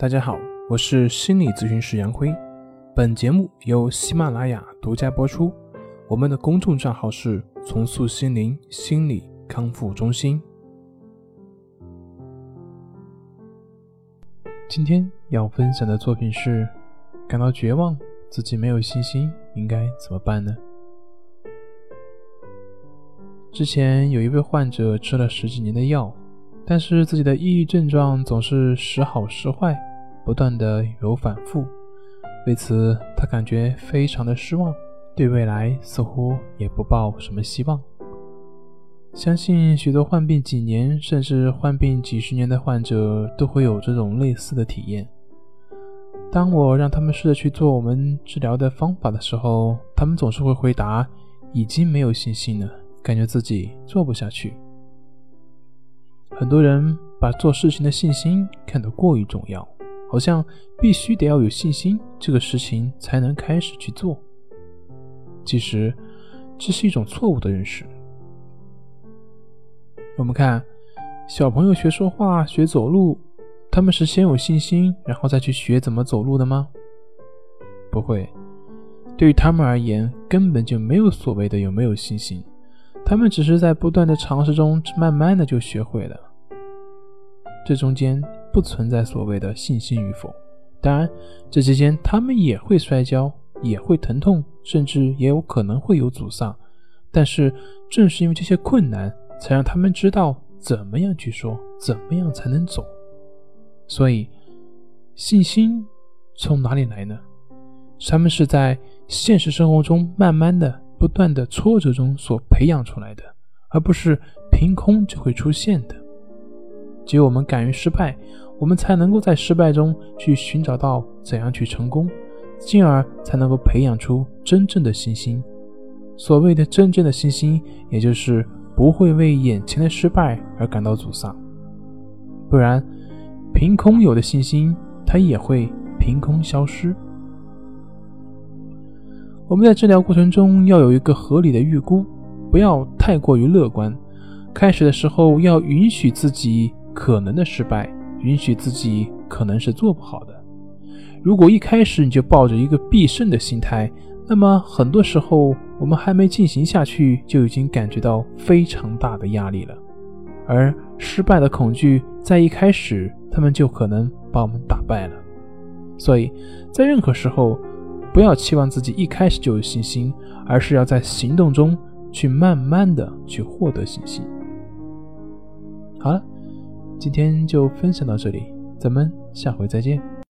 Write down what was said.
大家好，我是心理咨询师杨辉。本节目由喜马拉雅独家播出。我们的公众账号是“重塑心灵心理康复中心”。今天要分享的作品是：感到绝望，自己没有信心，应该怎么办呢？之前有一位患者吃了十几年的药，但是自己的抑郁症状总是时好时坏。不断的有反复，为此他感觉非常的失望，对未来似乎也不抱什么希望。相信许多患病几年甚至患病几十年的患者都会有这种类似的体验。当我让他们试着去做我们治疗的方法的时候，他们总是会回答：“已经没有信心了，感觉自己做不下去。”很多人把做事情的信心看得过于重要。好像必须得要有信心，这个事情才能开始去做。其实，这是一种错误的认识。我们看，小朋友学说话、学走路，他们是先有信心，然后再去学怎么走路的吗？不会，对于他们而言，根本就没有所谓的有没有信心，他们只是在不断的尝试中，慢慢的就学会了。这中间。不存在所谓的信心与否，当然，这期间他们也会摔跤，也会疼痛，甚至也有可能会有阻丧。但是，正是因为这些困难，才让他们知道怎么样去说，怎么样才能走。所以，信心从哪里来呢？他们是在现实生活中慢慢的、不断的挫折中所培养出来的，而不是凭空就会出现的。只有我们敢于失败。我们才能够在失败中去寻找到怎样去成功，进而才能够培养出真正的信心。所谓的真正的信心，也就是不会为眼前的失败而感到沮丧。不然，凭空有的信心，它也会凭空消失。我们在治疗过程中要有一个合理的预估，不要太过于乐观。开始的时候要允许自己可能的失败。允许自己可能是做不好的。如果一开始你就抱着一个必胜的心态，那么很多时候我们还没进行下去，就已经感觉到非常大的压力了。而失败的恐惧在一开始，他们就可能把我们打败了。所以在任何时候，不要期望自己一开始就有信心，而是要在行动中去慢慢的去获得信心。好了。今天就分享到这里，咱们下回再见。